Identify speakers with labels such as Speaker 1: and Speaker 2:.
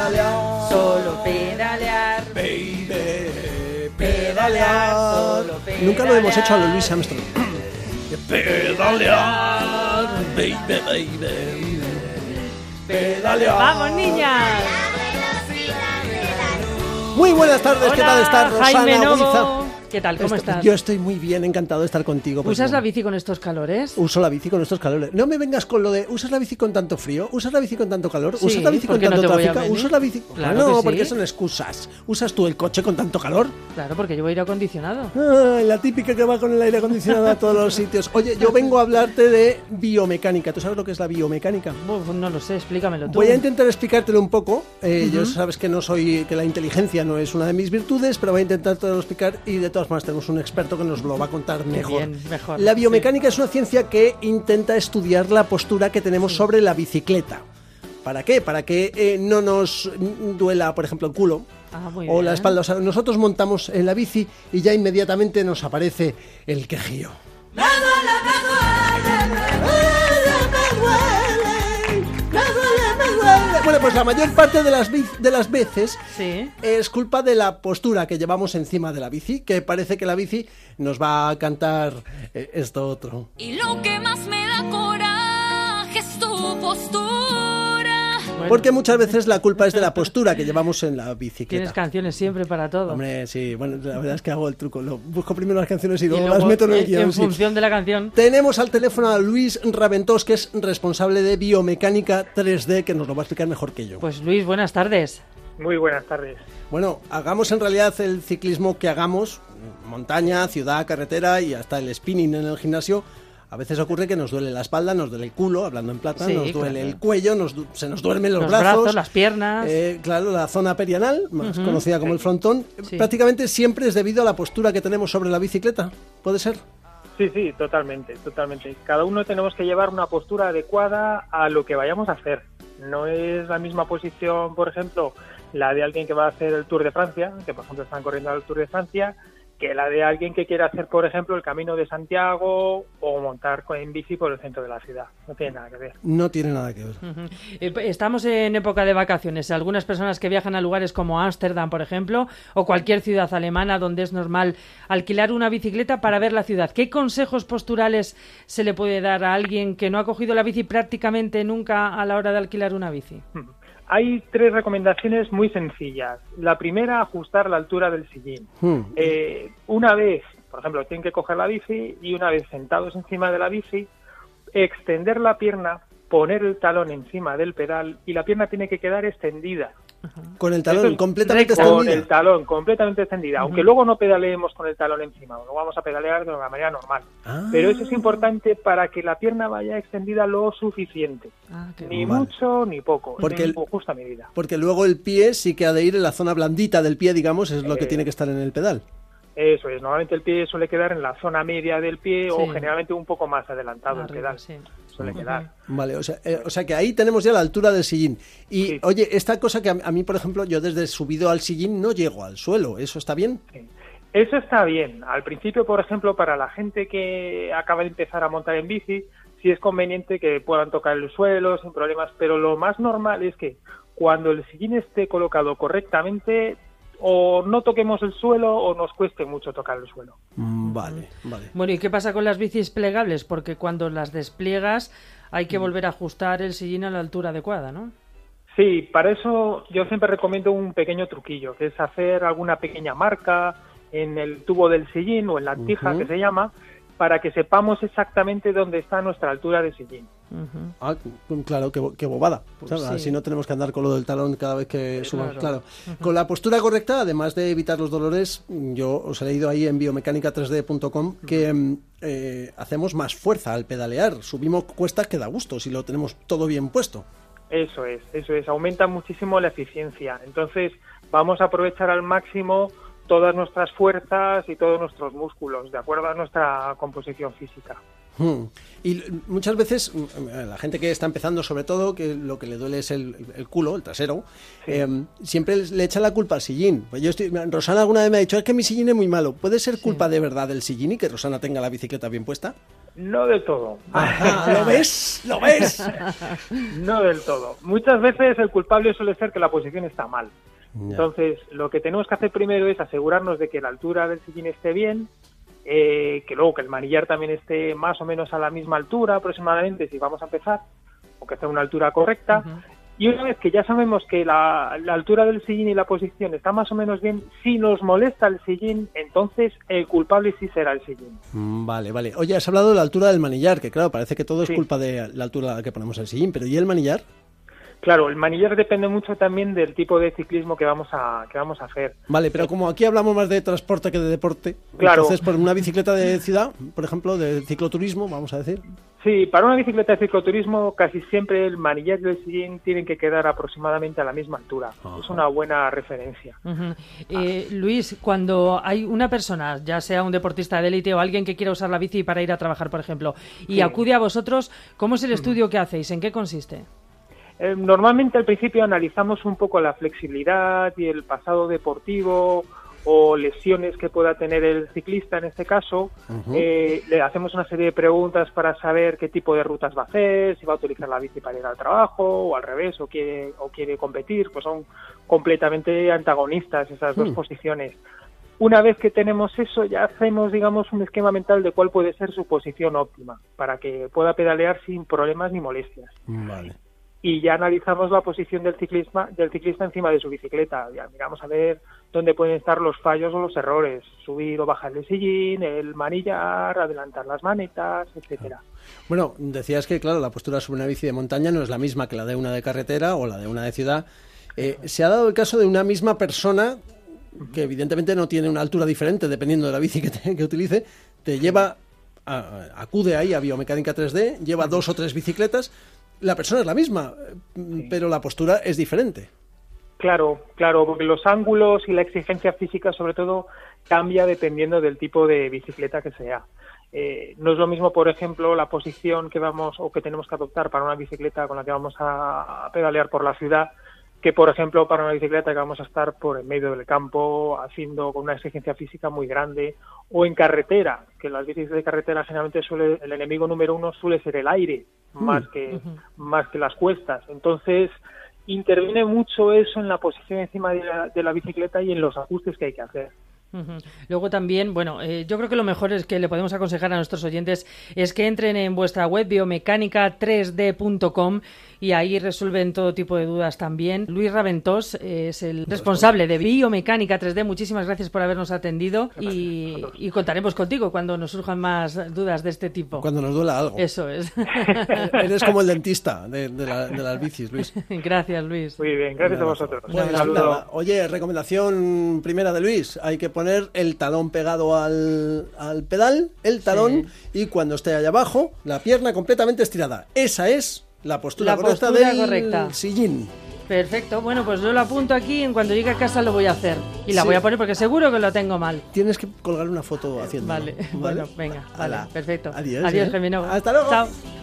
Speaker 1: pedalear.
Speaker 2: Solo pedalear.
Speaker 1: Baby,
Speaker 2: Pedalear, solo pedalear.
Speaker 1: Nunca lo hemos hecho a Luis Armstrong. pedalear, baby, baby. Pedalear.
Speaker 2: ¡Vamos, niñas!
Speaker 1: Muy buenas tardes, ¿qué tal está Rosana
Speaker 2: Jaime Novo. ¿Qué tal? ¿Cómo
Speaker 1: Esto-
Speaker 2: estás?
Speaker 1: Yo estoy muy bien, encantado de estar contigo. pues
Speaker 2: ¿Usas
Speaker 1: no.
Speaker 2: la bici con estos calores?
Speaker 1: Uso la bici con estos calores. No me vengas con lo de ¿usas la bici con tanto frío? ¿Usas la bici con tanto calor?
Speaker 2: Sí,
Speaker 1: ¿Usas la bici
Speaker 2: ¿por
Speaker 1: con
Speaker 2: no
Speaker 1: tanto
Speaker 2: voy
Speaker 1: tráfico? ¿Usas la bici?
Speaker 2: Claro
Speaker 1: no,
Speaker 2: sí.
Speaker 1: porque son excusas. ¿Usas tú el coche con tanto calor?
Speaker 2: Claro, porque llevo aire acondicionado.
Speaker 1: Ah, la típica que va con el aire acondicionado a todos los sitios. Oye, yo vengo a hablarte de biomecánica. ¿Tú sabes lo que es la biomecánica?
Speaker 2: Uf, no lo sé, explícamelo tú.
Speaker 1: Voy a intentar explicártelo un poco. Eh, Yo sabes que no soy, que la inteligencia no es una de mis virtudes, pero voy a intentar todo explicar y de todas maneras tenemos un experto que nos lo va a contar mejor.
Speaker 2: bien, mejor,
Speaker 1: La biomecánica es una ciencia que intenta estudiar la postura que tenemos sobre la bicicleta. ¿Para qué? Para que eh, no nos duela, por ejemplo, el culo.
Speaker 2: Ah,
Speaker 1: o la espalda. O sea, nosotros montamos en la bici y ya inmediatamente nos aparece el quejío. Bueno, pues la mayor parte de las, de las veces
Speaker 2: Sí.
Speaker 1: es culpa de la postura que llevamos encima de la bici, que parece que la bici nos va a cantar eh, esto otro.
Speaker 3: Y lo que más me da coraje
Speaker 2: Bueno,
Speaker 1: Porque muchas veces la culpa es de la postura que llevamos en la
Speaker 2: tienes
Speaker 1: bicicleta.
Speaker 2: canciones siempre para todo.
Speaker 1: Hombre, sí, bueno, la verdad es que hago el truco. Lo, busco primero las canciones y
Speaker 2: y
Speaker 1: luego, las meto en el
Speaker 2: eh,
Speaker 1: guion.
Speaker 2: en
Speaker 1: sí.
Speaker 2: función de la canción.
Speaker 1: Tenemos al teléfono a Luis Raventós, que es responsable de biomecánica 3D, que nos lo va a explicar mejor que yo.
Speaker 2: Pues Luis, buenas tardes.
Speaker 4: Muy buenas tardes.
Speaker 1: Bueno, hagamos en realidad el ciclismo que hagamos, montaña, ciudad, carretera y hasta el spinning en el gimnasio. A veces ocurre que nos duele la espalda, nos duele el culo, hablando en plata,
Speaker 2: Sí,
Speaker 1: nos duele
Speaker 2: claro.
Speaker 1: el cuello, nos du- se nos duermen los,
Speaker 2: Los
Speaker 1: brazos,
Speaker 2: brazos, las piernas.
Speaker 1: eh, claro, la zona perianal, más conocida como el frontón,
Speaker 2: Sí.
Speaker 1: prácticamente siempre es debido a la postura que tenemos sobre la bicicleta. ¿Puede ser?
Speaker 4: Sí, sí, totalmente, totalmente. Cada uno tenemos que llevar una postura adecuada a lo que vayamos a hacer. No es la misma posición, por ejemplo, la de alguien que va a hacer el Tour de Francia, que por ejemplo están corriendo el Tour de Francia, que la de alguien que quiere hacer, por ejemplo, el Camino de Santiago o montar en bici por el centro de la ciudad. No tiene nada que ver.
Speaker 1: No tiene nada que ver.
Speaker 2: Eh, Estamos en época de vacaciones. Algunas personas que viajan a lugares como Ámsterdam, por ejemplo, o cualquier ciudad alemana donde es normal alquilar una bicicleta para ver la ciudad. ¿Qué consejos posturales se le puede dar a alguien que no ha cogido la bici prácticamente nunca a la hora de alquilar una bici?
Speaker 4: Hay tres recomendaciones muy sencillas. La primera, ajustar la altura del sillín.
Speaker 1: Hmm.
Speaker 4: Eh, una vez, por ejemplo, tienen que coger la bici y una vez sentados encima de la bici, extender la pierna, poner el talón encima del pedal y la pierna tiene que quedar extendida.
Speaker 1: Con el talón
Speaker 4: es
Speaker 1: completamente
Speaker 2: recto.
Speaker 4: Con
Speaker 1: extendido.
Speaker 4: el talón completamente extendida, aunque luego no pedaleemos con el talón encima, no vamos a pedalear de una manera normal.
Speaker 1: Ah.
Speaker 4: Pero eso es importante para que la pierna vaya extendida lo suficiente.
Speaker 2: Ah,
Speaker 4: Ni
Speaker 1: Vale.
Speaker 4: mucho ni poco,
Speaker 1: Porque el-
Speaker 4: justa medida.
Speaker 1: Porque luego el pie sí que ha de ir en la zona blandita del pie, digamos, es lo que
Speaker 4: Eh,
Speaker 1: tiene que estar en el pedal.
Speaker 4: Eso es, normalmente el pie suele quedar en la zona media del pie o generalmente un poco más adelantado el
Speaker 2: Arriba,
Speaker 4: pedal.
Speaker 2: sí.
Speaker 4: Suele quedar.
Speaker 1: Vale, o sea, eh, o sea que ahí tenemos ya la altura del sillín. Y
Speaker 4: Sí.
Speaker 1: oye, esta cosa que a, a mí, por ejemplo, yo desde subido al sillín no llego al suelo, ¿eso está bien?
Speaker 4: Sí. Eso está bien. Al principio, por ejemplo, para la gente que acaba de empezar a montar en bici, sí es conveniente que puedan tocar el suelo sin problemas, pero lo más normal es que cuando el sillín esté colocado correctamente, o no toquemos el suelo o nos cueste mucho tocar el suelo.
Speaker 1: Mm, Vale, vale.
Speaker 2: Bueno, ¿y qué pasa con las bicis plegables? Porque cuando las despliegas hay que volver a ajustar el sillín a la altura adecuada, ¿no?
Speaker 4: Sí, para eso yo siempre recomiendo un pequeño truquillo, que es hacer alguna pequeña marca en el tubo del sillín o en la tija que se llama, para que sepamos exactamente dónde está nuestra altura de sillín.
Speaker 1: Ah, mm, claro, qué, bo- qué bobada.
Speaker 2: Pues sí.
Speaker 1: Así no tenemos que andar con lo del talón cada vez que subamos.
Speaker 2: claro.
Speaker 1: Claro. Con la postura correcta, además de evitar los dolores, yo os he leído ahí en biomecánica3d.com que mm, eh, hacemos más fuerza al pedalear. Subimos cuestas que da gusto si lo tenemos todo bien puesto.
Speaker 4: Eso es, eso es, aumenta muchísimo la eficiencia. Entonces, vamos a aprovechar al máximo todas nuestras fuerzas y todos nuestros músculos, de acuerdo a nuestra composición física.
Speaker 1: Hmm. Y muchas veces mm, la gente que está empezando, sobre todo, que lo que le duele es el, el culo, el trasero, eh, siempre le echa la culpa al sillín. Pues yo estoy, Rosana alguna vez me ha dicho, es que mi sillín es muy malo. ¿Puede ser culpa de verdad del sillín y que Rosana tenga la bicicleta bien puesta?
Speaker 4: No del todo.
Speaker 1: Ajá, ¿Lo ves? ¿Lo ves?
Speaker 4: No del todo. Muchas veces el culpable suele ser que la posición está mal. Entonces, lo que tenemos que hacer primero es asegurarnos de que la altura del sillín esté bien, eh, que luego que el manillar también esté más o menos a la misma altura aproximadamente si vamos a empezar, o que esté a una altura correcta. Y una vez que ya sabemos que la, la altura del sillín y la posición está más o menos bien, si nos molesta el sillín, entonces el culpable sí será el sillín.
Speaker 1: Mm, Vale, vale. Oye, has hablado de la altura del manillar, que claro, parece que todo es
Speaker 4: Sí.
Speaker 1: culpa de la altura que ponemos el sillín, pero ¿y el manillar?
Speaker 4: Claro, el manillar depende mucho también del tipo de ciclismo que vamos a, que vamos a hacer.
Speaker 1: Vale, pero como aquí hablamos más de transporte que de deporte,
Speaker 4: Claro.
Speaker 1: entonces por una bicicleta de ciudad, por ejemplo, de cicloturismo, vamos a decir.
Speaker 4: Sí, para una bicicleta de cicloturismo casi siempre el manillar y el sillín tienen que quedar aproximadamente a la misma altura. Es una buena referencia.
Speaker 2: Eh, Luis, cuando hay una persona, ya sea un deportista de élite o alguien que quiera usar la bici para ir a trabajar, por ejemplo, y
Speaker 4: Sí.
Speaker 2: acude a vosotros, ¿cómo es el estudio que hacéis? ¿En qué consiste?
Speaker 4: Eh, normalmente al principio analizamos un poco la flexibilidad y el pasado deportivo o lesiones que pueda tener el ciclista en este caso. Eh, le hacemos una serie de preguntas para saber qué tipo de rutas va a hacer, si va a utilizar la bici para ir al trabajo o al revés, o quiere, o quiere competir. Pues son completamente antagonistas esas dos
Speaker 1: Hmm.
Speaker 4: posiciones. Una vez que tenemos eso, ya hacemos, digamos, un esquema mental de cuál puede ser su posición óptima para que pueda pedalear sin problemas ni molestias
Speaker 1: Vale.
Speaker 4: Y ya analizamos la posición del ciclista, del ciclista encima de su bicicleta. Ya miramos a ver dónde pueden estar los fallos o los errores, subir o bajar el sillín, el manillar, adelantar las manetas, etcétera.
Speaker 1: Bueno, decías que, claro, la postura sobre una bici de montaña no es la misma que la de una de carretera o la de una de ciudad. Eh, se ha dado el caso de una misma persona que evidentemente no tiene una altura diferente dependiendo de la bici que, te- que utilice, te lleva, a- acude ahí a biomecánica 3D, lleva dos o tres bicicletas, la persona es la misma, eh, pero la postura es diferente.
Speaker 4: Claro, claro, porque los ángulos y la exigencia física, sobre todo, cambia dependiendo del tipo de bicicleta que sea. Eh, no es lo mismo, por ejemplo, la posición que vamos o que tenemos que adoptar para una bicicleta con la que vamos a, a pedalear por la ciudad que, por ejemplo, para una bicicleta que vamos a estar por en medio del campo, haciendo con una exigencia física muy grande, o en carretera, que las bicis de carretera generalmente suele, el enemigo número uno suele ser el aire, más que, más que las cuestas. Entonces, interviene mucho eso en la posición encima de la, de la bicicleta y en los ajustes que hay que hacer.
Speaker 2: Luego también, bueno, eh, yo creo que lo mejor es que le podemos aconsejar a nuestros oyentes es que entren en vuestra web biomecánica3d.com y ahí resuelven todo tipo de dudas también. Luis Raventós eh, es el responsable de Biomecánica 3D. Muchísimas gracias por habernos atendido y, y contaremos contigo cuando nos surjan más dudas de este tipo.
Speaker 1: Cuando nos duela algo.
Speaker 2: Eso es.
Speaker 1: Eres como el dentista de, de la- de las bicis, Luis.
Speaker 2: gracias, Luis.
Speaker 4: Muy bien, gracias a vosotros. Un saludo.
Speaker 1: nada, Oye, recomendación primera de Luis. Hay que poner el talón pegado al, al pedal, el talón, y cuando esté allá abajo, la pierna completamente estirada. Esa es la postura
Speaker 2: La
Speaker 1: correcta
Speaker 2: postura
Speaker 1: del
Speaker 2: correcta.
Speaker 1: sillín.
Speaker 2: Perfecto. Bueno, pues yo lo apunto aquí en cuanto llegue a casa lo voy a hacer. Y la
Speaker 1: Sí.
Speaker 2: voy a poner porque seguro que lo tengo mal.
Speaker 1: Tienes que colgar una foto haciendo.
Speaker 2: Vale, bueno, venga, vale, perfecto.
Speaker 1: Adiós.
Speaker 2: Adiós,
Speaker 1: ¿eh? Hasta luego.
Speaker 2: Chao.